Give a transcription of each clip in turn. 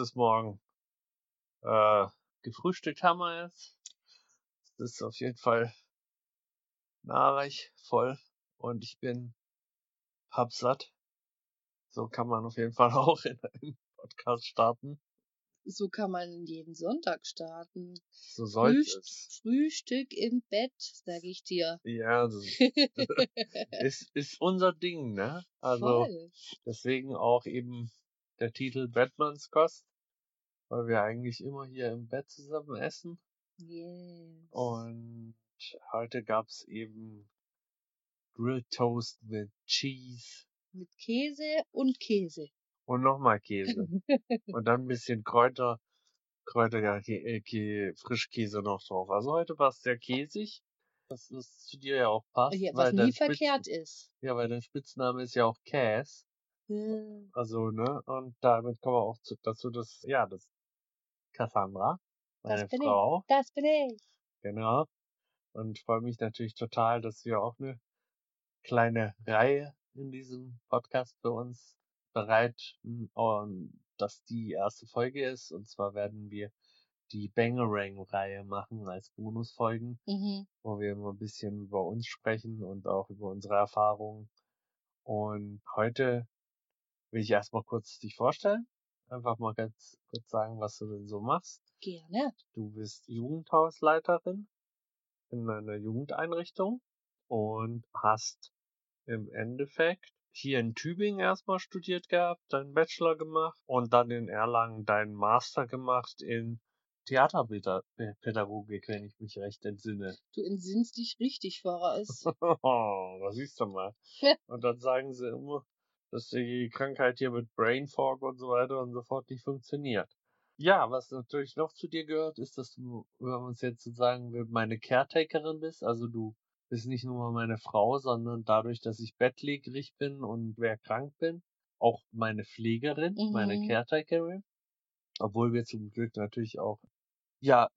Es morgen. Äh, gefrühstückt haben wir jetzt. Es ist auf jeden Fall nahreich, voll und ich bin pappsatt. So kann man auf jeden Fall auch in einen Podcast starten. So kann man jeden Sonntag starten. So sollte Frühst es. Frühstück im Bett, sag ich dir. Ja, das ist, ist unser Ding, ne? Also Voll. deswegen auch eben der Titel Batmans Kost, weil wir eigentlich immer hier im Bett zusammen essen. Yes. Und heute gab's eben Grilled Toast mit Cheese Mit Käse und Käse. und nochmal Käse. und dann ein bisschen Kräuter, Kräuter, ja, äh, Kä Frischkäse noch drauf. Also heute war es sehr käsig. Das ist zu dir ja auch passt. Ja, was nie verkehrt ist. Ja, weil dein Spitzname ist ja auch. Ja. Also, ne? Und damit kommen wir auch zu, dazu, dass, ja, das Cassandra, meine Das bin Frau, ich. Das bin ich. genau. Und freue mich natürlich total, dass wir auch eine kleine Reihe in diesem Podcast für uns bereiten und dass die erste Folge ist. Und zwar werden wir die Bangerang-Reihe machen als Bonusfolgen, Mhm. wo wir immer ein bisschen über uns sprechen und auch über unsere Erfahrungen. Und heute will ich erstmal kurz dich vorstellen. Einfach mal ganz kurz sagen, was du denn so machst. Gerne. Du bist Jugendhausleiterin in einer Jugendeinrichtung und hast im Endeffekt hier in Tübingen erstmal studiert gehabt, deinen Bachelor gemacht und dann in Erlangen deinen Master gemacht in Theaterpädagogik, wenn ich mich recht entsinne. Du entsinnst dich richtig, Voraus. da siehst du mal. Und dann sagen sie immer, dass die Krankheit hier mit Brain Fog und so weiter und so fort nicht funktioniert. Ja, was natürlich noch zu dir gehört, ist, dass du, wenn man es jetzt so sagen will, meine Caretakerin bist. Also du bist nicht nur meine Frau, sondern dadurch, dass ich bettlägerig bin und wer krank bin, auch meine Pflegerin, meine Mhm. Caretakerin. Obwohl wir zum Glück natürlich auch, ja,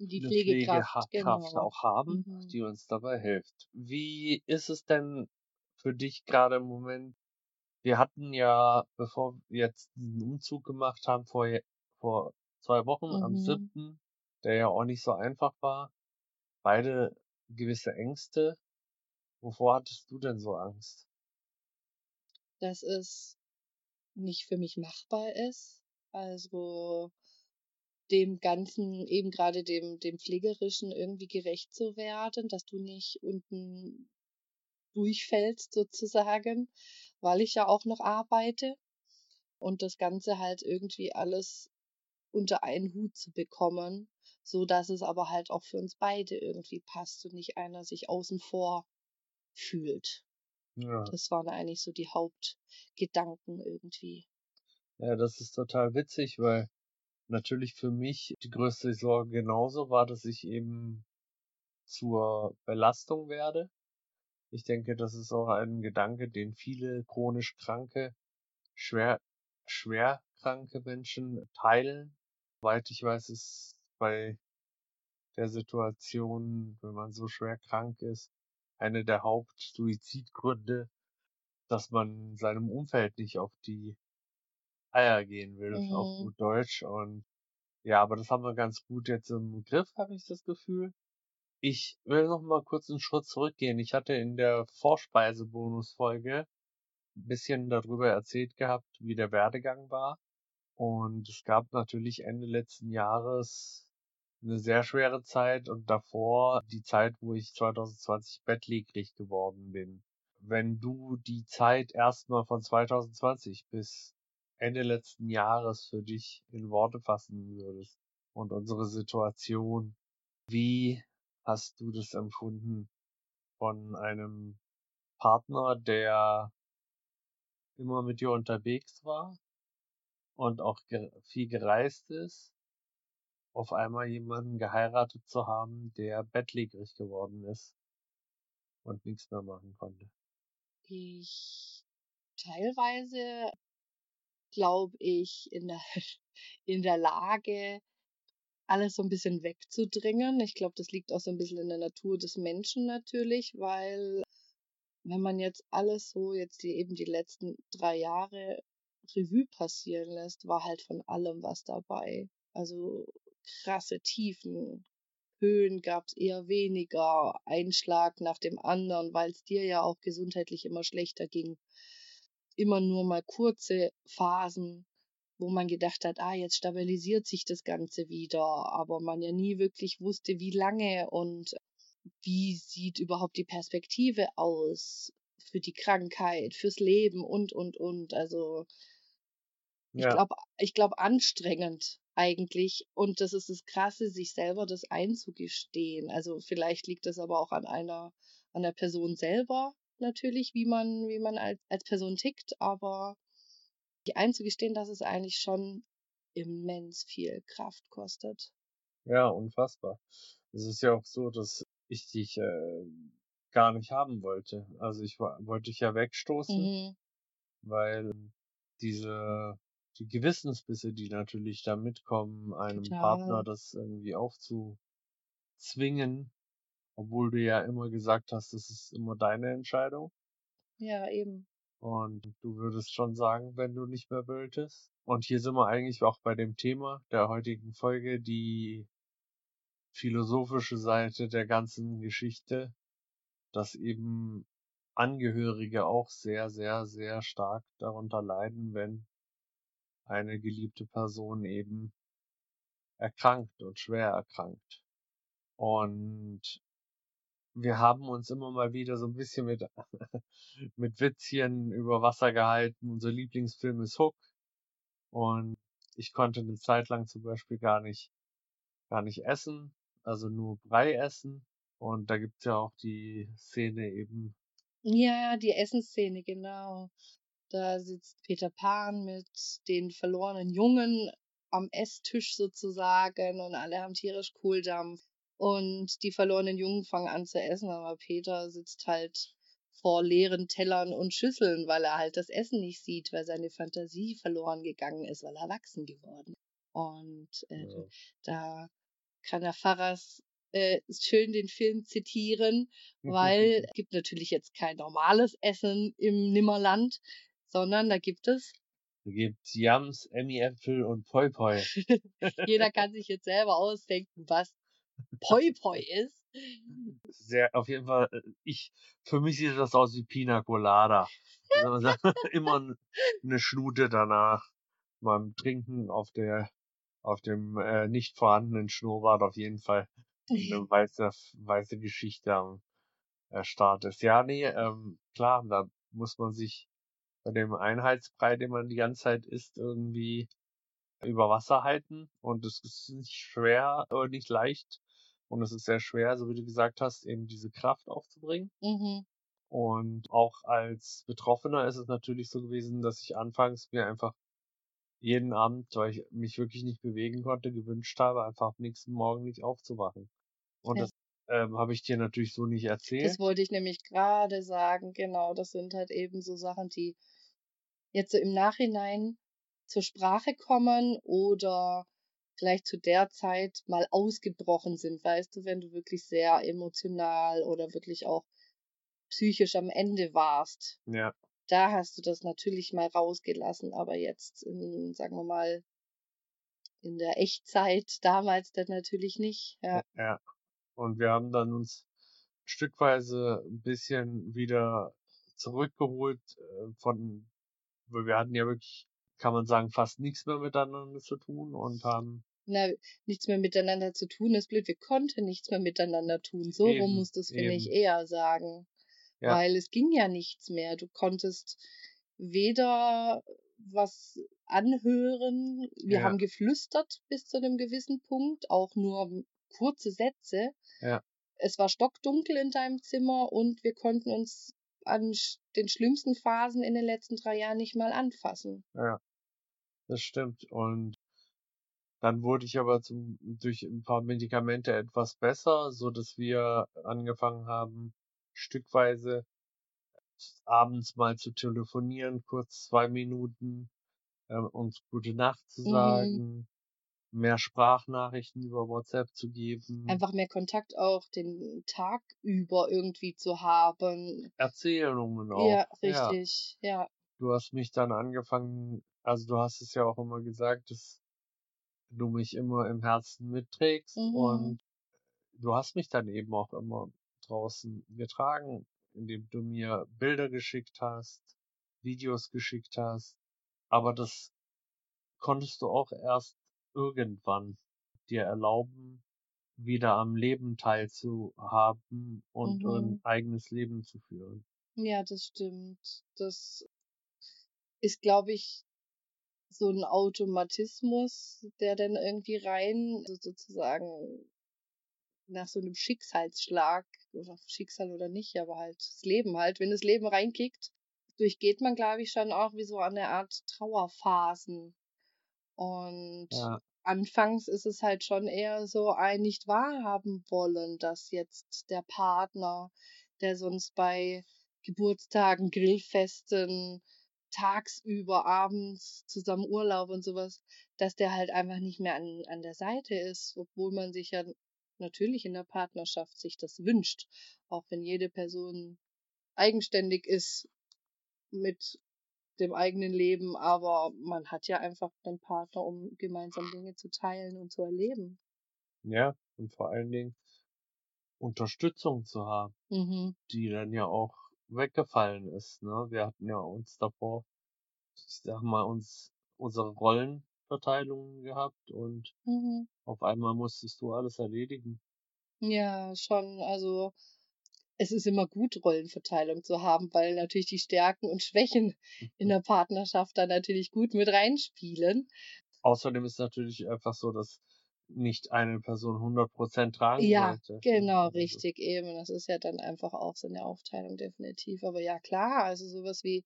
Die eine Pflegekraft, Pflegekraft genau. auch haben, Mhm. die uns dabei hilft. Wie ist es denn für dich gerade im Moment? Wir hatten ja, bevor wir jetzt diesen Umzug gemacht haben, vor, vor zwei Wochen am Mhm. 7., der ja auch nicht so einfach war, beide gewisse Ängste. Wovor hattest du denn so Angst? Dass es nicht für mich machbar ist. Also dem Ganzen, eben gerade dem, dem Pflegerischen irgendwie gerecht zu werden, dass du nicht unten durchfällst sozusagen, weil ich ja auch noch arbeite und das Ganze halt irgendwie alles unter einen Hut zu bekommen, so dass es aber halt auch für uns beide irgendwie passt und nicht einer sich außen vor fühlt. Ja, Das waren eigentlich so die Hauptgedanken irgendwie. ja, das ist total witzig, weil natürlich für mich die größte Sorge genauso war, dass ich eben zur Belastung werde. Ich denke, das ist auch ein Gedanke, den viele chronisch kranke, schwer, schwer kranke Menschen teilen. Soweit ich weiß, ist bei der Situation, wenn man so schwer krank ist, eine der Hauptsuizidgründe, dass man seinem Umfeld nicht auf die Eier gehen will, auf Mhm. gut Deutsch. Und ja, aber das haben wir ganz gut jetzt im Griff, habe ich das Gefühl. Ich will noch mal kurz einen Schritt zurückgehen. Ich hatte in der Vorspeise-Bonus-Folge ein bisschen darüber erzählt gehabt, wie der Werdegang war. Und es gab natürlich Ende letzten Jahres eine sehr schwere Zeit und davor die Zeit, wo ich 2020 bettlägerig geworden bin. Wenn du die Zeit erstmal von 2020 bis Ende letzten Jahres für dich in Worte fassen würdest und unsere Situation, wie hast du das empfunden von einem Partner, der immer mit dir unterwegs war und auch viel gereist ist, auf einmal jemanden geheiratet zu haben, der bettlägerig geworden ist und nichts mehr machen konnte. Ich teilweise glaube ich in der, in der Lage, alles so ein bisschen wegzudrängen. Ich glaube, das liegt auch so ein bisschen in der Natur des Menschen natürlich, weil wenn man jetzt alles so, jetzt die, eben die letzten drei Jahre Revue passieren lässt, war halt von allem was dabei. Also krasse Tiefen, Höhen gab's eher weniger, ein Schlag nach dem anderen, weil's dir ja auch gesundheitlich immer schlechter ging. Immer nur mal kurze Phasen, wo man gedacht hat, ah, jetzt stabilisiert sich das Ganze wieder, aber man ja nie wirklich wusste, wie lange und wie sieht überhaupt die Perspektive aus für die Krankheit, fürs Leben und, und, und. Also ich Ja. glaube, ich glaube anstrengend eigentlich. Und das ist das Krasse, sich selber das einzugestehen. Also vielleicht liegt das aber auch an einer, an der Person selber natürlich, wie man, wie man als, als Person tickt, aber die einzugestehen, dass es eigentlich schon immens viel Kraft kostet. Ja, unfassbar. Es ist ja auch so, dass ich dich äh, gar nicht haben wollte. Also ich wollte dich ja wegstoßen, Mhm. weil diese die Gewissensbisse, die natürlich da mitkommen, einem Partner Total. das irgendwie aufzuzwingen, obwohl du ja immer gesagt hast, das ist immer deine Entscheidung. Ja, eben. Und du würdest schon sagen, wenn du nicht mehr wolltest. Und hier sind wir eigentlich auch bei dem Thema der heutigen Folge, die philosophische Seite der ganzen Geschichte, dass eben Angehörige auch sehr, sehr, sehr stark darunter leiden, wenn eine geliebte Person eben erkrankt und schwer erkrankt. Und wir haben uns immer mal wieder so ein bisschen mit, mit Witzchen über Wasser gehalten. Unser Lieblingsfilm ist Hook. Und ich konnte eine Zeit lang zum Beispiel gar nicht, gar nicht essen, also nur Brei essen. Und da gibt's ja auch die Szene eben, Ja, die Essensszene, genau. Da sitzt Peter Pan mit den verlorenen Jungen am Esstisch sozusagen und alle haben tierisch Kohldampf. Und die verlorenen Jungen fangen an zu essen, aber Peter sitzt halt vor leeren Tellern und Schüsseln, weil er halt das Essen nicht sieht, weil seine Fantasie verloren gegangen ist, weil er erwachsen geworden ist. Und äh, Ja. da kann der Pfarrers äh, schön den Film zitieren, weil es gibt natürlich jetzt kein normales Essen im Nimmerland, sondern da gibt es, da gibt's Yams, Emmy-Äpfel und Poi Poi. jeder kann sich jetzt selber ausdenken, was Poi Poi ist. Sehr, auf jeden Fall, äh, ich, für mich sieht das aus wie Pina Colada. Sagen? Immer eine Schnute danach beim Trinken auf der, auf dem äh, nicht vorhandenen Schnurrbart auf jeden Fall eine weiße, weiße Geschichte am äh, Start ist. Ja, nee, ähm, klar, da muss man sich bei dem Einheitsbrei, den man die ganze Zeit isst, irgendwie über Wasser halten. Und es ist nicht schwer, oder nicht leicht. Und es ist sehr schwer, so wie du gesagt hast, eben diese Kraft aufzubringen. Mhm. Und auch als Betroffener ist es natürlich so gewesen, dass ich anfangs mir einfach jeden Abend, weil ich mich wirklich nicht bewegen konnte, gewünscht habe, einfach am nächsten Morgen nicht aufzuwachen. Und Ja. das ähm, habe ich dir natürlich so nicht erzählt. Das wollte ich nämlich gerade sagen, genau. Das sind halt eben so Sachen, die jetzt so im Nachhinein zur Sprache kommen oder vielleicht zu der Zeit mal ausgebrochen sind, weißt du, wenn du wirklich sehr emotional oder wirklich auch psychisch am Ende warst. Ja, Da hast du das natürlich mal rausgelassen, aber jetzt in, sagen wir mal, in der Echtzeit damals dann natürlich nicht. Ja. ja. Und wir haben dann uns stückweise ein bisschen wieder zurückgeholt äh, von, weil wir hatten ja wirklich, kann man sagen, fast nichts mehr miteinander zu tun und haben Na, nichts mehr miteinander zu tun ist blöd. Wir konnten nichts mehr miteinander tun. So rum Eben, muss das, finde ich, eben. eher sagen. Ja. Weil es ging ja nichts mehr. Du konntest weder was anhören. Wir Ja. haben geflüstert bis zu einem gewissen Punkt, auch nur kurze Sätze. Ja. Es war stockdunkel in deinem Zimmer und wir konnten uns an den schlimmsten Phasen in den letzten drei Jahren nicht mal anfassen. Ja, das stimmt. Und dann wurde ich aber zum, durch ein paar Medikamente etwas besser, so dass wir angefangen haben, stückweise abends mal zu telefonieren, kurz zwei Minuten, äh, uns gute Nacht zu Mhm. sagen, mehr Sprachnachrichten über WhatsApp zu geben, Einfach mehr Kontakt auch den Tag über irgendwie zu haben. Erzählungen Ja, auch. Ja, richtig. Ja. du hast mich dann angefangen, Also du hast es ja auch immer gesagt, dass du mich immer im Herzen mitträgst Mhm. und du hast mich dann eben auch immer draußen getragen, indem du mir Bilder geschickt hast, Videos geschickt hast. Aber das konntest du auch erst irgendwann dir erlauben, wieder am Leben teilzuhaben und ein Mhm. eigenes Leben zu führen. Ja, das stimmt. Das ist, glaube ich, so ein Automatismus, der dann irgendwie rein also sozusagen nach so einem Schicksalsschlag oder Schicksal oder nicht, aber halt das Leben halt, wenn das Leben reinkickt, durchgeht man, glaube ich, schon auch wie so eine Art Trauerphasen. Und Ja, anfangs ist es halt schon eher so ein nicht wahrhaben wollen, dass jetzt der Partner, der sonst bei Geburtstagen, Grillfesten, tagsüber, abends zusammen Urlaub und sowas, dass der halt einfach nicht mehr an an der Seite ist, obwohl man sich ja natürlich in der Partnerschaft sich das wünscht, auch wenn jede Person eigenständig ist mit dem eigenen Leben, aber man hat ja einfach einen Partner, um gemeinsam Dinge zu teilen und zu erleben. ja, und vor allen Dingen Unterstützung zu haben, Mhm. die dann ja auch weggefallen ist, ne? Wir hatten ja uns davor, ich sag mal, uns unsere Rollenverteilungen gehabt und Mhm. auf einmal musstest du alles erledigen. Ja, schon. Also, es ist immer gut, Rollenverteilung zu haben, weil natürlich die Stärken und Schwächen in der Partnerschaft da natürlich gut mit reinspielen. Außerdem ist natürlich einfach so, dass nicht eine Person 100% tragen Ja, sollte. ne? genau, Also, richtig, eben. Das ist ja dann einfach auch so eine Aufteilung definitiv. Aber ja, klar, also sowas wie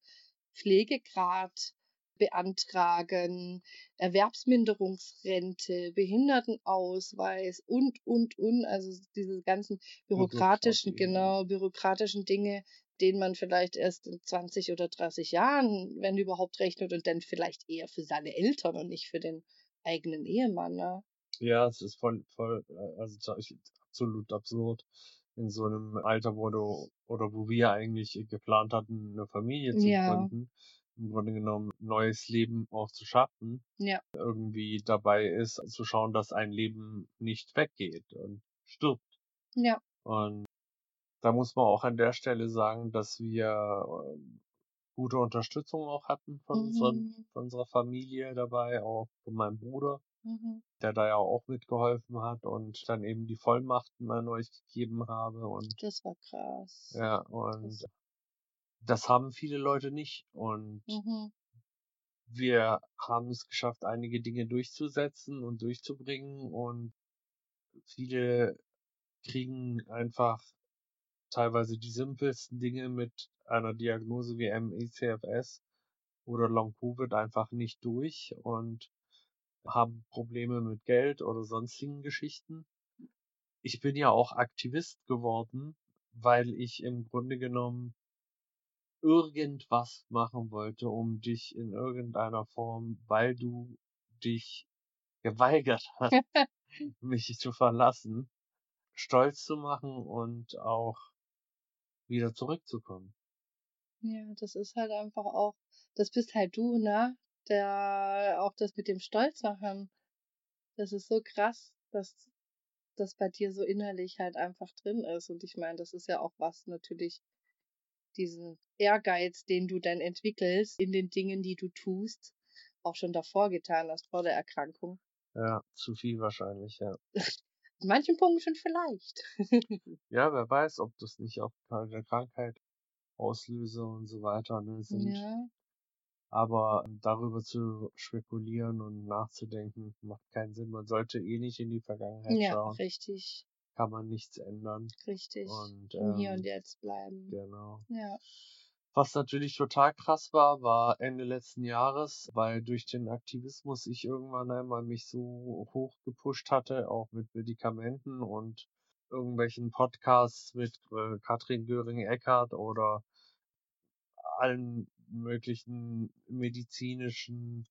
Pflegegrad beantragen, Erwerbsminderungsrente, Behindertenausweis und, und, und. Also diese ganzen bürokratischen, ja. genau, bürokratischen Dinge, denen man vielleicht erst in 20 oder 30 Jahren, wenn überhaupt, rechnet und dann vielleicht eher für seine Eltern und nicht für den eigenen Ehemann, ne? Ja, es ist voll, voll, äh, also absolut absurd in so einem Alter, wo du oder wo wir eigentlich geplant hatten, eine Familie zu Ja, gründen, im Grunde genommen neues Leben auch zu schaffen, ja, irgendwie dabei ist, zu schauen, dass ein Leben nicht weggeht und stirbt. ja, Und da muss man auch an der Stelle sagen, dass wir ähm, gute Unterstützung auch hatten von mhm, von unserer Familie dabei, auch von meinem Bruder, mhm, der da ja auch mitgeholfen hat und dann eben die Vollmachten an euch gegeben habe und das war krass. ja, und Das, das haben viele Leute nicht und mhm, wir haben es geschafft, einige Dinge durchzusetzen und durchzubringen und viele kriegen einfach teilweise die simpelsten Dinge mit einer Diagnose wie ME/CFS oder Long Covid einfach nicht durch und haben Probleme mit Geld oder sonstigen Geschichten. Ich bin ja auch Aktivist geworden, weil ich im Grunde genommen irgendwas machen wollte, um dich in irgendeiner Form, weil du dich geweigert hast, mich zu verlassen, stolz zu machen und auch wieder zurückzukommen. ja, das ist halt einfach auch, das bist halt du, ne? Der auch das mit dem Stolz machen. Das ist so krass, dass das bei dir so innerlich halt einfach drin ist. Und ich meine, das ist ja auch was natürlich, diesen Ehrgeiz, den du dann entwickelst in den Dingen, die du tust, auch schon davor getan hast, vor der Erkrankung. Ja, zu viel wahrscheinlich, ja. In manchen Punkten vielleicht. Ja, wer weiß, ob das nicht auch eine Krankheit Auslöser und so weiter ne, sind. Ja, Aber darüber zu spekulieren und nachzudenken, macht keinen Sinn. Man sollte eh nicht in die Vergangenheit ja, schauen. richtig, Kann man nichts ändern. richtig. Und Im Hier und ähm, Jetzt bleiben. genau. Ja. Was natürlich total krass war, war Ende letzten Jahres, weil durch den Aktivismus ich irgendwann einmal mich so hoch gepusht hatte, auch mit Medikamenten und irgendwelchen Podcasts mit äh, Katrin Göring-Eckardt oder allen möglichen medizinischen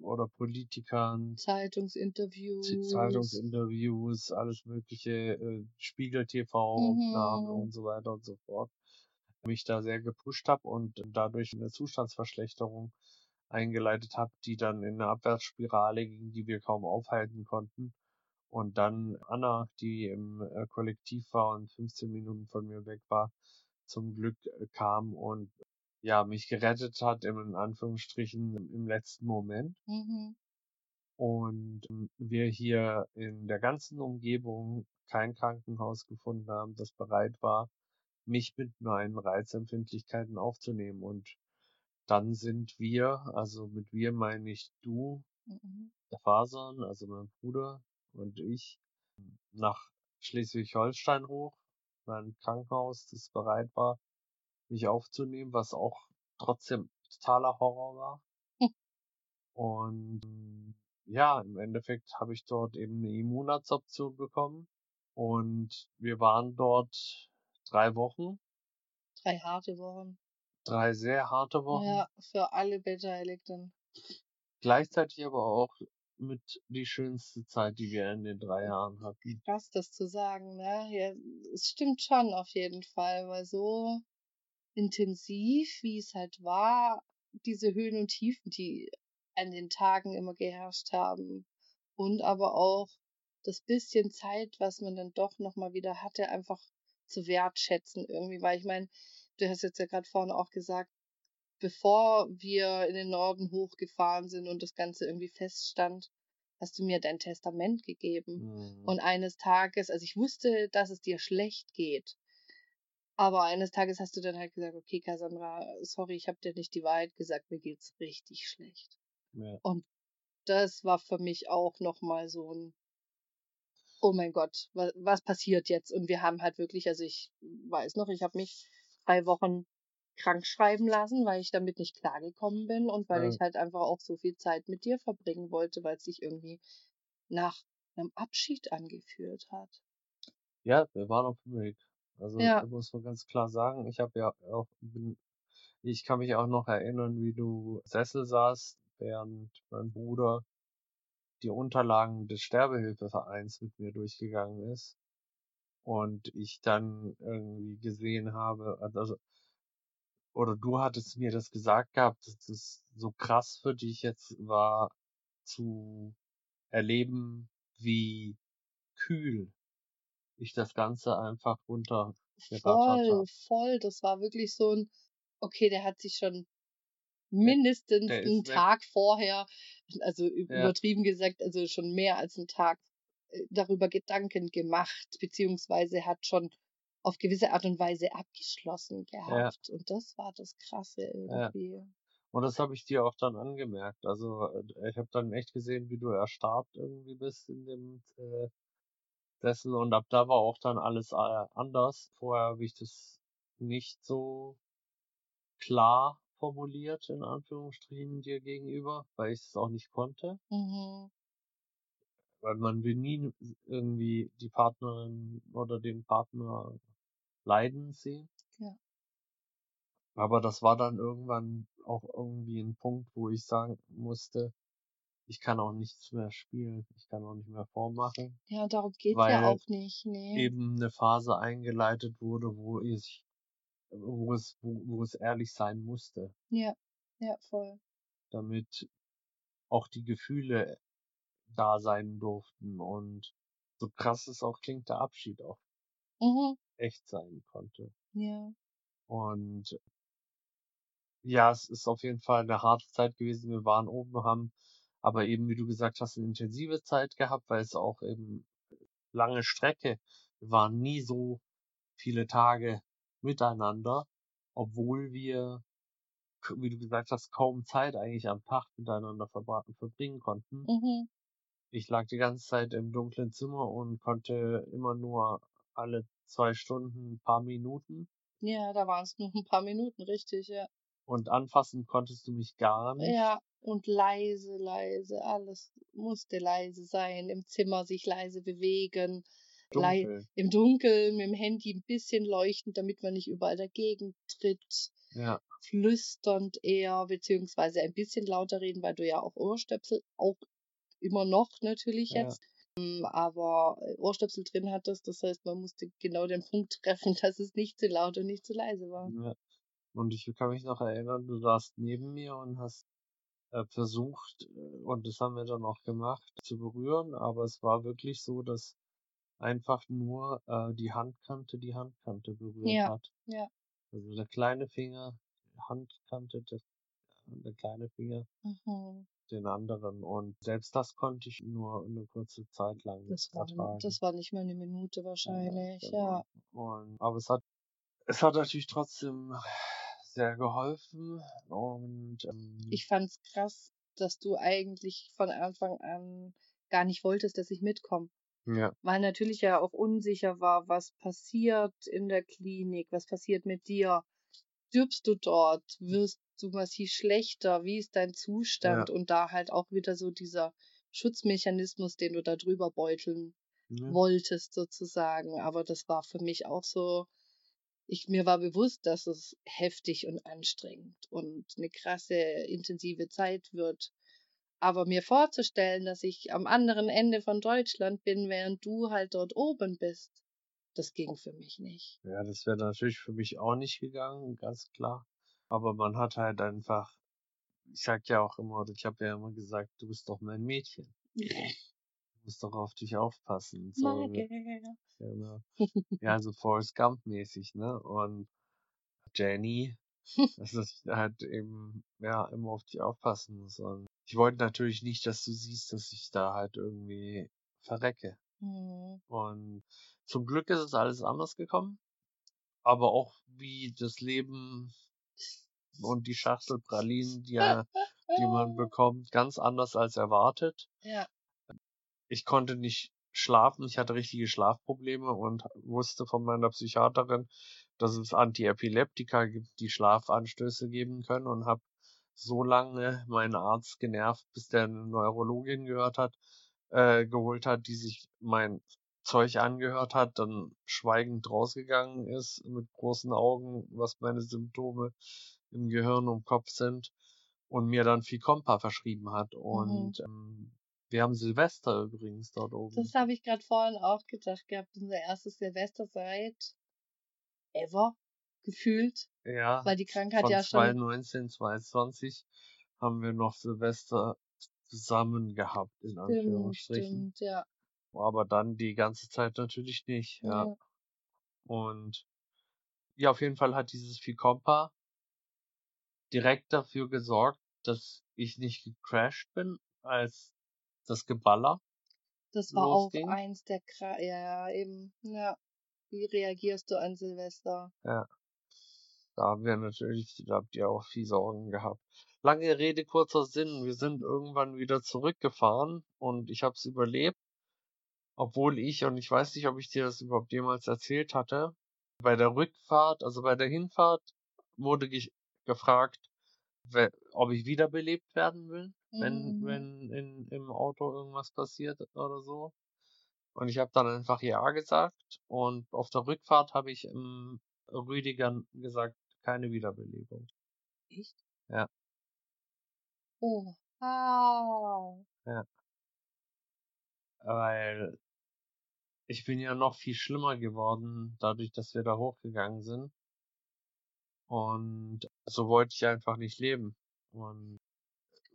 oder Politikern, Zeitungsinterviews. Zeitungsinterviews, alles mögliche, äh, Spiegel-TV-Aufnahmen Mhm. und so weiter und so fort, mich da sehr gepusht habe und dadurch eine Zustandsverschlechterung eingeleitet habe, die dann in eine Abwärtsspirale ging, die wir kaum aufhalten konnten. Und dann Anna, die im äh, Kollektiv war und 15 Minuten von mir weg war, zum Glück äh, kam und ja, mich gerettet hat, in Anführungsstrichen, im letzten Moment. Mhm. Und wir hier in der ganzen Umgebung kein Krankenhaus gefunden haben, das bereit war, mich mit meinen Reizempfindlichkeiten aufzunehmen. Und dann sind wir, also mit wir meine ich du, Mhm. der Fasan, also mein Bruder und ich, nach Schleswig-Holstein hoch, ein Krankenhaus, das bereit war, mich aufzunehmen, was auch trotzdem totaler Horror war. Hm. Und ja, im Endeffekt habe ich dort eben eine Immunadsorption bekommen und wir waren dort drei Wochen, Drei harte Wochen. drei sehr harte Wochen, Ja, für alle Beteiligten. gleichzeitig aber auch mit die schönste Zeit, die wir in den drei Jahren hatten. Krass, das zu sagen, ne? Ja, es stimmt schon auf jeden Fall, weil so intensiv, wie es halt war, diese Höhen und Tiefen, die an den Tagen immer geherrscht haben und aber auch das bisschen Zeit, was man dann doch noch mal wieder hatte, einfach zu wertschätzen irgendwie, weil ich meine, du hast jetzt ja gerade vorhin auch gesagt, bevor wir in den Norden hochgefahren sind und das Ganze irgendwie feststand, hast du mir dein Testament gegeben. Mhm. Und eines Tages, also ich wusste, dass es dir schlecht geht. Aber eines Tages hast du dann halt gesagt, okay, Cassandra, sorry, ich habe dir nicht die Wahrheit gesagt, mir geht's richtig schlecht. Ja. Und das war für mich auch nochmal so ein, oh mein Gott, was, was passiert jetzt? Und wir haben halt wirklich, also ich weiß noch, ich habe mich drei Wochen krank schreiben lassen, weil ich damit nicht klargekommen bin und weil Ja. ich halt einfach auch so viel Zeit mit dir verbringen wollte, weil es sich irgendwie nach einem Abschied angefühlt hat. Ja, wir waren auf dem Weg. Also Ja. muss man ganz klar sagen, ich habe ja auch bin, ich kann mich auch noch erinnern, wie du Sessel saßt, während mein Bruder die Unterlagen des Sterbehilfevereins mit mir durchgegangen ist und ich dann irgendwie gesehen habe, also oder du hattest mir das gesagt gehabt, dass es so krass für dich jetzt war zu erleben, wie kühl ich das Ganze einfach runtergerattert Voll, voll. Das war wirklich so ein, okay, der hat sich schon mindestens der ist einen weg. Tag vorher, also ü- Ja. übertrieben gesagt, also schon mehr als einen Tag äh, darüber Gedanken gemacht, beziehungsweise hat schon auf gewisse Art und Weise abgeschlossen gehabt. Und das war das Krasse irgendwie. Und das habe ich dir auch dann angemerkt. Also äh, ich habe dann echt gesehen, wie du erstarrt irgendwie bist in dem äh, Sessel und ab da war auch dann alles äh, anders. Vorher habe ich das nicht so klar formuliert, in Anführungsstrichen, dir gegenüber, weil ich es auch nicht konnte. Mhm. Weil man will nie irgendwie die Partnerin oder den Partner leiden sehen. Ja. Aber das war dann irgendwann auch irgendwie ein Punkt, wo ich sagen musste, ich kann auch nichts mehr spielen, ich kann auch nicht mehr vormachen, Ja, darum geht's Weil ja auch nicht, nee. eben eine Phase eingeleitet wurde, wo ich, wo es, wo, wo es ehrlich sein musste, Ja, ja, voll. damit auch die Gefühle da sein durften und so krass es auch klingt, der Abschied auch Mhm. echt sein konnte. Ja. Und ja, es ist auf jeden Fall eine harte Zeit gewesen. Wir waren oben, haben aber eben, wie du gesagt hast, eine intensive Zeit gehabt, weil es auch eben lange Strecke. Waren nie so viele Tage miteinander, obwohl wir, wie du gesagt hast, kaum Zeit eigentlich am Tag miteinander verbra- verbringen konnten. Mhm. Ich lag die ganze Zeit im dunklen Zimmer und konnte immer nur alle zwei Stunden ein paar Minuten Ja, da waren es nur ein paar Minuten, richtig, ja. Und anfassen konntest du mich gar nicht. Ja, und leise, leise, alles musste leise sein, im Zimmer sich leise bewegen, Dunkel. im Dunkeln, mit dem Handy ein bisschen leuchtend, damit man nicht überall dagegen tritt, Ja, flüsternd eher, beziehungsweise ein bisschen lauter reden, weil du ja auch Ohrstöpsel, auch immer noch natürlich Ja. jetzt, ähm, aber äh, Ohrstöpsel drin hattest, das heißt, man musste genau den Punkt treffen, dass es nicht zu laut und nicht zu leise war. ja. Und ich kann mich noch erinnern, du saßt neben mir und hast äh, versucht, äh, und das haben wir dann auch gemacht, zu berühren, aber es war wirklich so, dass einfach nur äh, die Handkante die Handkante berührt Ja, hat. ja. Also der kleine Finger, Handkante, der, der kleine Finger, Mhm. den anderen. Und selbst das konnte ich nur eine kurze Zeit lang Das war, ertragen. das war nicht mal eine Minute wahrscheinlich, Ja, ja. genau. Und, aber es hat, es hat natürlich trotzdem sehr geholfen und ähm, Ich fand's krass, dass du eigentlich von Anfang an gar nicht wolltest, dass ich mitkomme. ja, Weil natürlich ja auch unsicher war, was passiert in der Klinik, was passiert mit dir. Stirbst du dort? Wirst du massiv schlechter? Wie ist dein Zustand? Und da halt auch wieder so dieser Schutzmechanismus, den du da drüber beuteln ja, wolltest sozusagen. Aber das war für mich auch so, ich, mir war bewusst, dass es heftig und anstrengend und eine krasse, intensive Zeit wird. Aber mir vorzustellen, dass ich am anderen Ende von Deutschland bin, während du halt dort oben bist, das ging für mich nicht. ja, das wäre natürlich für mich auch nicht gegangen, ganz klar. Aber man hat halt einfach, ich sag ja auch immer, ich habe ja immer gesagt, du bist doch mein Mädchen. Musst doch auf dich aufpassen. So, Mag Genau. Ja, so Forrest Gump mäßig, ne? Und Jenny, dass ich halt eben, ja, immer auf dich aufpassen muss. Und ich wollte natürlich nicht, dass du siehst, dass ich da halt irgendwie verrecke. Hm. Und zum Glück ist es alles anders gekommen. Aber auch wie das Leben und die Schachtel Pralinen, die, ja- die man bekommt, ganz anders als erwartet. Ja, ich konnte nicht schlafen, ich hatte richtige Schlafprobleme und wusste von meiner Psychiaterin, dass es Antiepileptika gibt, die Schlafanstöße geben können und habe so lange meinen Arzt genervt, bis der eine Neurologin gehört hat, äh, geholt hat, die sich mein Zeug angehört hat, dann schweigend rausgegangen ist mit großen Augen, was meine Symptome im Gehirn und Kopf sind und mir dann Ficompa verschrieben hat und ähm, wir haben Silvester übrigens dort oben. das habe ich gerade vorhin auch gedacht gehabt. Unser erstes Silvester seit ever gefühlt, ja, weil die Krankheit von ja schon 2019, 2020 haben wir noch Silvester zusammen gehabt, in stimmt, Anführungsstrichen. stimmt, ja. Aber dann die ganze Zeit natürlich nicht, ja. ja. Und ja, auf jeden Fall hat dieses Ficompa direkt dafür gesorgt, dass ich nicht gecrashed bin, als das Geballer. Das war losging. auch eins der Kra ja, eben, ja. Wie reagierst du an Silvester? Da haben wir natürlich, da habt ihr auch viel Sorgen gehabt. Lange Rede, kurzer Sinn. Wir sind irgendwann wieder zurückgefahren und ich habe es überlebt, obwohl ich, und ich weiß nicht, ob ich dir das überhaupt jemals erzählt hatte, bei der Rückfahrt, also bei der Hinfahrt, wurde ge gefragt, ob ich wiederbelebt werden will, wenn, Mhm. wenn in, im Auto irgendwas passiert oder so. Und ich habe dann einfach Ja gesagt und auf der Rückfahrt habe ich ähm, Rüdiger gesagt, keine Wiederbelebung. Echt? Ja. Oh. Ah. Weil ich bin ja noch viel schlimmer geworden, dadurch, dass wir da hochgegangen sind. Und so wollte ich einfach nicht leben. Und,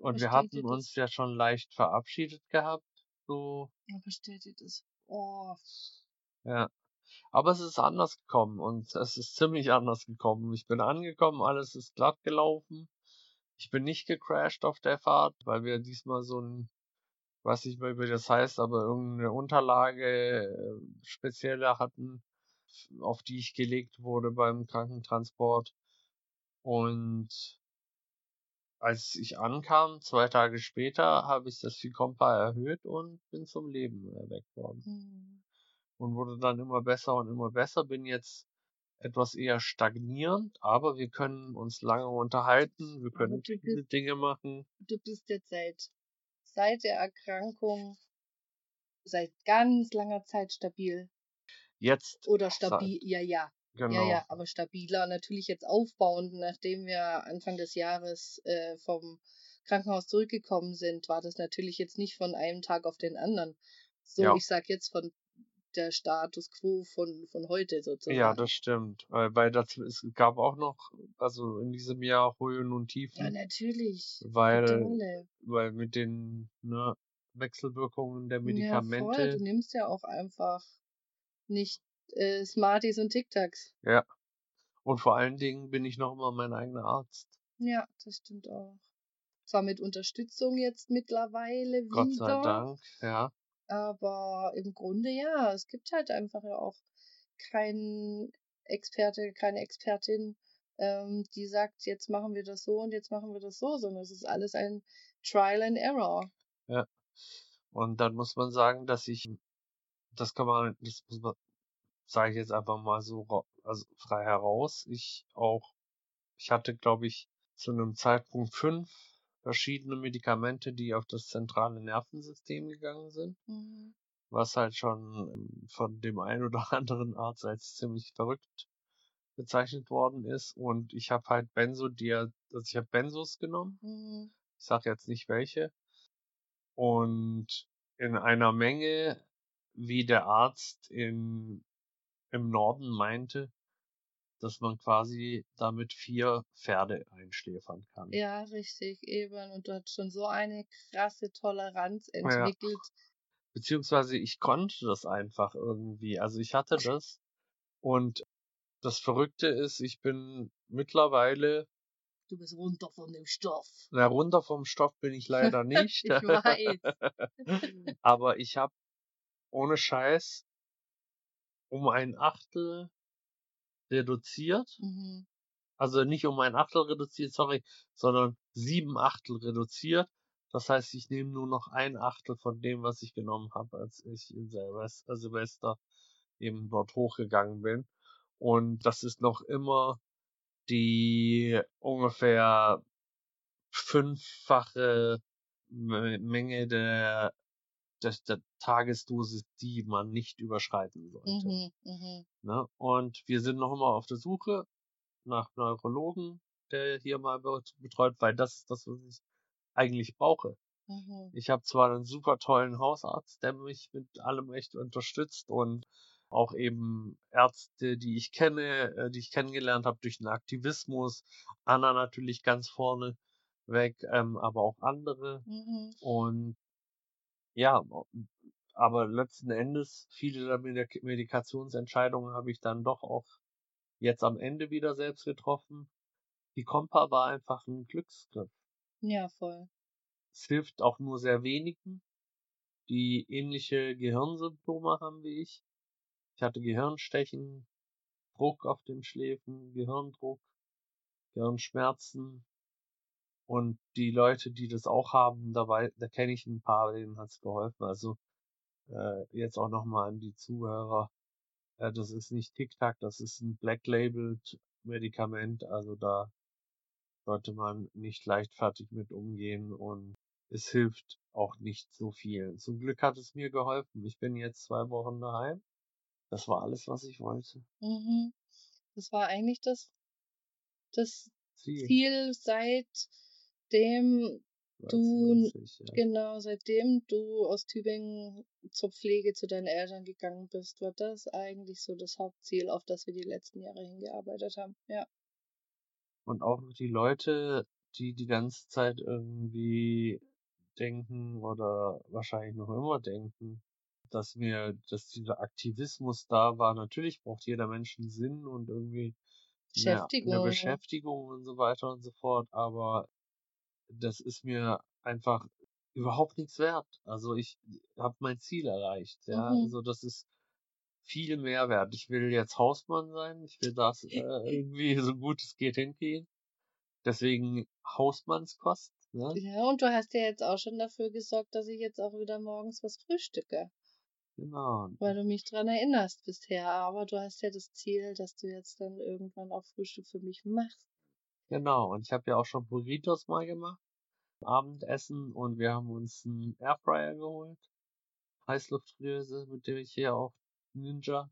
und wir hatten uns ja schon leicht verabschiedet gehabt. So, Ja, versteht ihr das? Oh. ja. Aber es ist anders gekommen und es ist ziemlich anders gekommen. Ich bin angekommen, alles ist glatt gelaufen. Ich bin nicht gecrashed auf der Fahrt, weil wir diesmal so ein, weiß nicht mehr, wie das heißt, aber irgendeine Unterlage äh, spezielle hatten, auf die ich gelegt wurde beim Krankentransport. Und als ich ankam, zwei Tage später, habe ich das Ficompa erhöht und bin zum Leben erweckt worden. Hm. Und wurde dann immer besser und immer besser. Bin jetzt etwas eher stagnierend, aber wir können uns lange unterhalten, wir können du viele bist- Dinge machen. Du bist jetzt seit, seit der Erkrankung seit ganz langer Zeit stabil. Jetzt, Oder Seit- stabil, ja, ja. Genau. Ja, ja, aber stabiler. Natürlich jetzt aufbauend, nachdem wir Anfang des Jahres äh, vom Krankenhaus zurückgekommen sind, war das natürlich jetzt nicht von einem Tag auf den anderen. So, Ja. ich sag jetzt von der Status quo von, von heute sozusagen. Ja, das stimmt. Weil, weil das, es gab auch noch, also in diesem Jahr Höhen und Ja, Tiefen, natürlich. weil, weil mit den ne, Wechselwirkungen der Ja, voll. Medikamente, Du nimmst ja auch einfach nicht äh, Smarties und Tic Tacs. ja. Und vor allen Dingen bin ich noch immer mein eigener Arzt. Ja, das stimmt auch. Zwar mit Unterstützung jetzt mittlerweile Gott sei wieder, Dank, ja. aber im Grunde ja, es gibt halt einfach ja auch keinen Experte, keine Expertin, ähm, die sagt, jetzt machen wir das so und jetzt machen wir das so, sondern es ist alles ein Trial and Error. Ja. Und dann muss man sagen, dass ich, das kann man, das muss man, sage ich jetzt einfach mal so also frei heraus. Ich auch, ich hatte, glaube ich, zu einem Zeitpunkt fünf verschiedene Medikamente, die auf das zentrale Nervensystem gegangen sind, Mhm. was halt schon ähm, von dem einen oder anderen Arzt als ziemlich verrückt bezeichnet worden ist. Und ich habe halt Benzodiaz, also ich habe Benzos genommen. Mhm. Ich sage jetzt nicht welche. Und in einer Menge, wie der Arzt in, im Norden meinte, dass man quasi damit vier Pferde einschläfern kann. Ja, richtig, eben. Und du hast schon so eine krasse Toleranz Ja. entwickelt. Beziehungsweise ich konnte das einfach irgendwie. Also ich hatte das und das Verrückte ist, ich bin mittlerweile, Du bist runter von dem Stoff. na runter vom Stoff bin ich leider nicht. Ich weiß. Aber ich habe ohne Scheiß um ein Achtel reduziert. Mhm. Also nicht um ein Achtel reduziert, sorry, sondern sieben Achtel reduziert. Das heißt, ich nehme nur noch ein Achtel von dem, was ich genommen habe, als ich in Silvest- äh, Silvester eben dort hochgegangen bin. Und das ist noch immer die ungefähr fünffache Me- Menge der, des, der Tagesdosis, die man nicht überschreiten sollte. Mhm. Mhm. Ne? Und wir sind noch immer auf der Suche nach Neurologen, der hier mal bet- betreut, weil das ist das, was ich eigentlich brauche. Mhm. Ich habe zwar einen super tollen Hausarzt, der mich mit allem echt unterstützt und auch eben Ärzte, die ich kenne, äh, die ich kennengelernt habe durch den Aktivismus, Anna natürlich ganz vorne weg, ähm, aber auch andere. Mhm. Und ja, aber letzten Endes, viele der Medik Medikationsentscheidungen habe ich dann doch auch jetzt am Ende wieder selbst getroffen. Die Compa war einfach ein Glücksgriff. Ja, voll. Es hilft auch nur sehr wenigen, die ähnliche Gehirnsymptome haben wie ich. Ich hatte Gehirnstechen, Druck auf den Schläfen, Gehirndruck, Gehirnschmerzen. Und die Leute, die das auch haben, dabei, da kenne ich ein paar, denen hat's geholfen. Also äh, jetzt auch nochmal an die Zuhörer. Äh, das ist nicht Tic-Tac, das ist ein Black-Labeled Medikament. Also da sollte man nicht leichtfertig mit umgehen und es hilft auch nicht so viel. Zum Glück hat es mir geholfen. Ich bin jetzt zwei Wochen daheim. Das war alles, was ich wollte. Mhm. Das war eigentlich das, das Ziel. Ziel, seitdem du, 20, ja. genau, seitdem du aus Tübingen zur Pflege zu deinen Eltern gegangen bist, war das eigentlich so das Hauptziel, auf das wir die letzten Jahre hingearbeitet haben. Ja. Und auch die Leute, die die ganze Zeit irgendwie denken oder wahrscheinlich noch immer denken, dass mir, dass dieser Aktivismus da war. Natürlich braucht jeder Mensch einen Sinn und irgendwie eine, Beschäftigung. eine Beschäftigung und so weiter und so fort, aber das ist mir einfach überhaupt nichts wert. Also ich habe mein Ziel erreicht, ja. Mhm. Also das ist viel mehr wert. Ich will jetzt Hausmann sein, ich will das äh, irgendwie so gut es geht hinkriegen. Deswegen Hausmannskost, ne? Ja, und du hast ja jetzt auch schon dafür gesorgt, dass ich jetzt auch wieder morgens was frühstücke, Genau. weil du mich dran erinnerst bisher. Aber du hast ja das Ziel, dass du jetzt dann irgendwann auch Frühstück für mich machst. Genau. Und ich habe ja auch schon Burritos mal gemacht. Abendessen und wir haben uns einen Airfryer geholt. Heißluftfritteuse, mit dem ich hier auch Ninja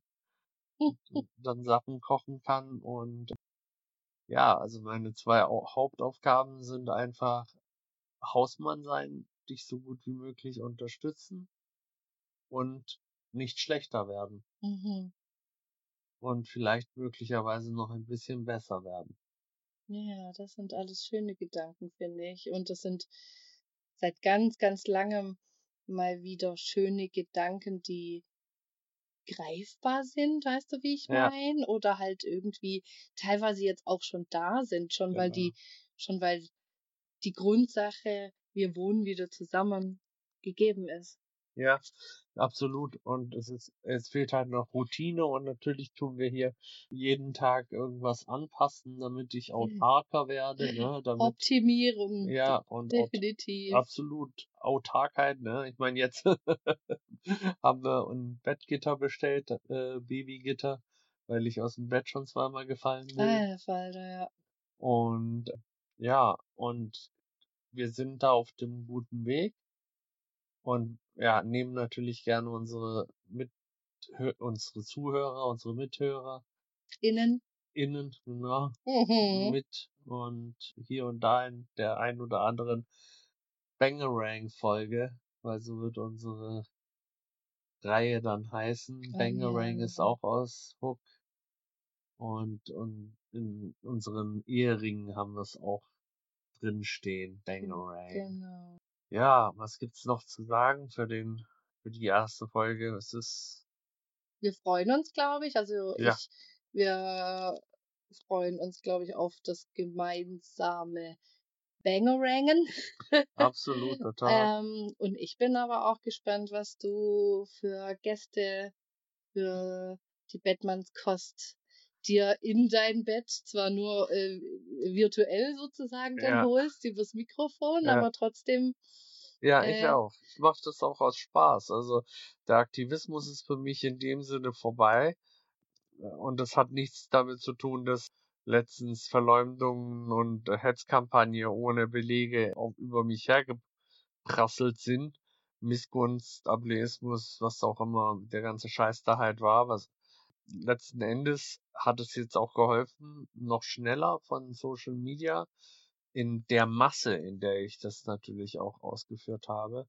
dann Sachen kochen kann und ja, also meine zwei Au- Hauptaufgaben sind einfach Hausmann sein, dich so gut wie möglich unterstützen und nicht schlechter werden. Mhm. Und vielleicht möglicherweise noch ein bisschen besser werden. Ja, das sind alles schöne Gedanken, finde ich. Und das sind seit ganz, ganz langem mal wieder schöne Gedanken, die greifbar sind, weißt du, wie ich Ja. meine? Oder halt irgendwie teilweise jetzt auch schon da sind, schon weil Genau. die, schon weil die Grundsache, wir wohnen wieder zusammen, gegeben ist. Ja, absolut. Und es ist, es fehlt halt noch Routine und natürlich tun wir hier jeden Tag irgendwas anpassen, damit ich autarker werde, ne, damit, Optimierung, ja, und aut definitiv. absolut Autarkheit, ne. Ich meine, jetzt haben wir ein Bettgitter bestellt, äh, Babygitter, weil ich aus dem Bett schon zweimal gefallen bin. Alter Falter, ja. Und ja, und wir sind da auf dem guten Weg und ja, nehmen natürlich gerne unsere mit unsere Zuhörer, unsere Mithörer Innen. innen, genau, Mhm. mit und hier und da in der ein oder anderen Bangerang-Folge, weil so wird unsere Reihe dann heißen. Oh Bangerang ist ja. auch aus Hook. Und, und in unseren Eheringen haben wir es auch drinstehen, Bangerang. Genau. Ja, was gibt's noch zu sagen für den, für die erste Folge? Es ist, Wir freuen uns, glaube ich. Also Ja. ich, wir freuen uns, glaube ich, auf das gemeinsame Bangerangen. absolut total. ähm, und ich bin aber auch gespannt, was du für Gäste für die Bettmannskost dir in dein Bett zwar nur äh, virtuell sozusagen dann Ja. holst übers Mikrofon, Ja. aber trotzdem Ja, ich äh, auch. Ich mache das auch aus Spaß. Also der Aktivismus ist für mich in dem Sinne vorbei. Und das hat nichts damit zu tun, dass letztens Verleumdungen und Hetzkampagne ohne Belege auf, über mich hergeprasselt sind. Missgunst, Ableismus, was auch immer der ganze Scheiß da halt war. Was letzten Endes hat es jetzt auch geholfen, noch schneller von Social Media in der Masse, in der ich das natürlich auch ausgeführt habe,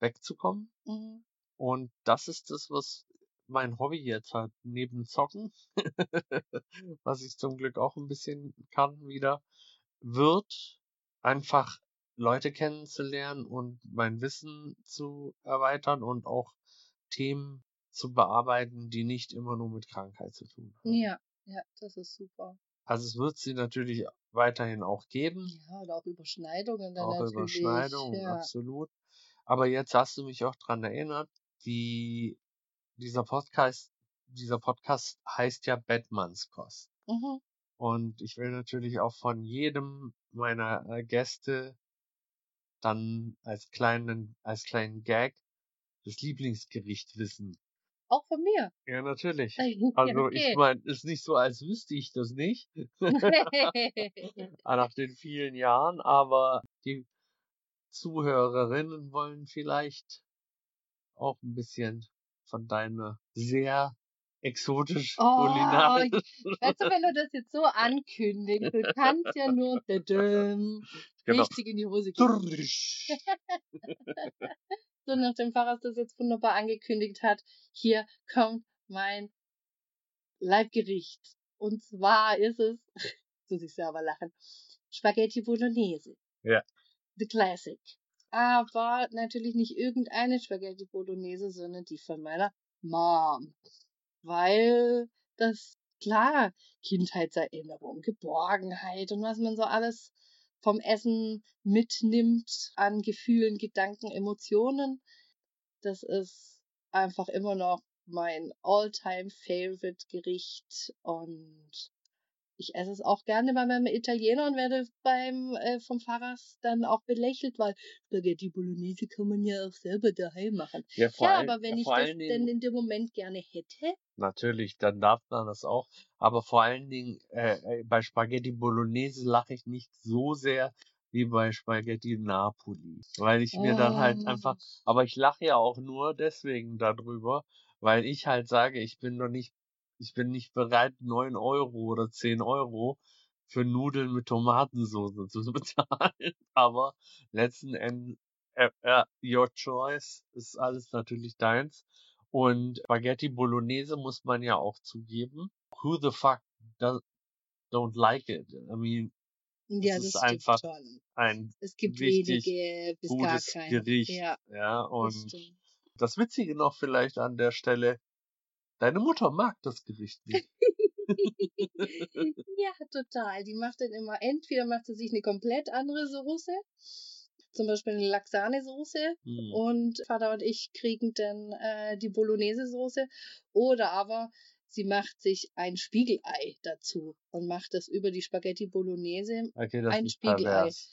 wegzukommen. mhm. Und das ist das, was mein Hobby jetzt halt neben Zocken, was ich zum Glück auch ein bisschen kann wieder, wird einfach Leute kennenzulernen und mein Wissen zu erweitern und auch Themen zu bearbeiten, die nicht immer nur mit Krankheit zu tun haben. ja, ja, das ist super. Also es wird sie natürlich weiterhin auch geben, Ja, oder auch Überschneidungen dann auch natürlich. Überschneidungen, Ja. absolut. Aber jetzt hast du mich auch dran erinnert, die, dieser Podcast, dieser Podcast heißt ja Batmans-Kost. Mhm. Und ich will natürlich auch von jedem meiner äh, Gäste dann als kleinen, als kleinen Gag das Lieblingsgericht wissen. Auch von mir. Ja, natürlich. ja, Also ich okay. meine, ist nicht so, als wüsste ich das nicht. nach den vielen Jahren, aber die Zuhörerinnen wollen vielleicht auch ein bisschen von deiner sehr exotisch oh, kulinarischen. weißt du, wenn du das jetzt so ankündigst, du kannst ja nur Genau. richtig in die Hose. Drrrsch. So, nachdem Faras das jetzt wunderbar angekündigt hat, hier kommt mein Leibgericht. Und zwar ist es, zu sich selber lachen, Spaghetti Bolognese. Ja. The Classic. Aber natürlich nicht irgendeine Spaghetti Bolognese, sondern die von meiner Mom. Weil das, klar, Kindheitserinnerung, Geborgenheit und was man so alles vom Essen mitnimmt an Gefühlen, Gedanken, Emotionen. Das ist einfach immer noch mein all-time favorite Gericht und ich esse es auch gerne bei meinem Italiener und werde beim äh, vom Fahrers dann auch belächelt, weil Spaghetti Bolognese kann man ja auch selber daheim machen. Ja, ja, allen, aber wenn ich vor das allen denn Dingen, in dem Moment gerne hätte, natürlich, dann darf man das auch. Aber vor allen Dingen, äh, äh, bei Spaghetti Bolognese lache ich nicht so sehr wie bei Spaghetti Napoli. Weil ich mir dann halt Oh. einfach, aber ich lache ja auch nur deswegen darüber, weil ich halt sage, ich bin doch nicht, ich bin nicht bereit, neun Euro oder zehn Euro für Nudeln mit Tomatensauce zu bezahlen. Aber letzten Endes, äh, äh, your choice ist alles natürlich deins. Und Spaghetti Bolognese muss man ja auch zugeben. Who the fuck does, don't like it? I mean, Ja, das ist einfach schon. ein Es gibt richtig wenige bis gar gutes keine. Gericht. Ja, Ja, und das Witzige noch vielleicht an der Stelle, deine Mutter mag das Gericht nicht. Ja, total. Die macht dann immer, entweder macht sie sich eine komplett andere Soße, zum Beispiel eine Laxane-Soße, Hm. und Vater und ich kriegen dann äh, die Bolognese-Soße, oder aber sie macht sich ein Spiegelei dazu und macht das über die Spaghetti Bolognese Okay, das ein ist Spiegelei. pervers.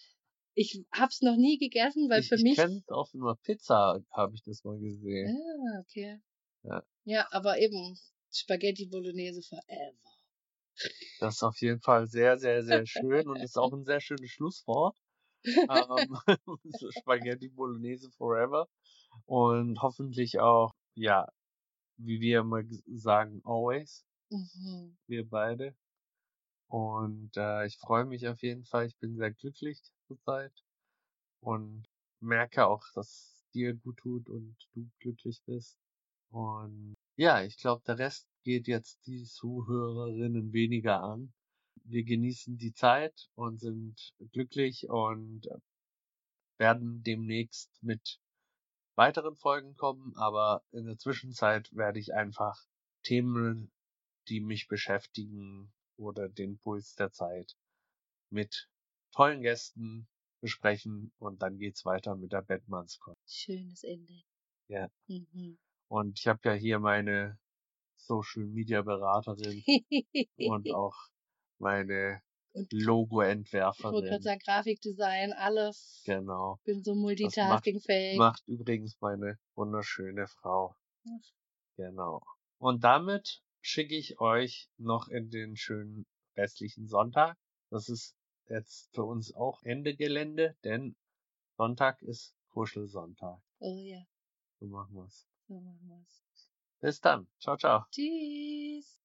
Ich hab's noch nie gegessen, weil Ich, für ich mich. kenne auf einer Pizza, habe ich das mal gesehen. Ah, okay. Ja. Ja, aber eben Spaghetti Bolognese forever. Das ist auf jeden Fall sehr, sehr, sehr schön und ist auch ein sehr schönes Schlusswort. Ähm, Spaghetti Bolognese Forever. Und hoffentlich auch, ja, wie wir immer sagen, always, Mhm. wir beide. Und äh, ich freue mich auf jeden Fall. Ich bin sehr glücklich zurzeit und merke auch, dass es dir gut tut und du glücklich bist. Und ja, ich glaube, der Rest geht jetzt die Zuhörerinnen weniger an. Wir genießen die Zeit und sind glücklich und werden demnächst mit weiteren Folgen kommen, aber in der Zwischenzeit werde ich einfach Themen, die mich beschäftigen oder den Puls der Zeit mit tollen Gästen besprechen und dann geht's weiter mit der Batmanscon. Schönes Ende. Ja. Mhm. Und ich habe ja hier meine Social Media Beraterin und auch meine Und ich wollte gerade Logo-Entwerferin. sagen, Grafikdesign, alles. Genau. Bin so Das macht, multitaskingfähig. macht übrigens meine wunderschöne Frau. Genau. Und damit schicke ich euch noch in den schönen restlichen Sonntag. Das ist jetzt für uns auch Ende Gelände, denn Sonntag ist Kuschelsonntag. Oh ja, So machen wir's. So machen wir's. Bis dann. Ciao, ciao. Tschüss.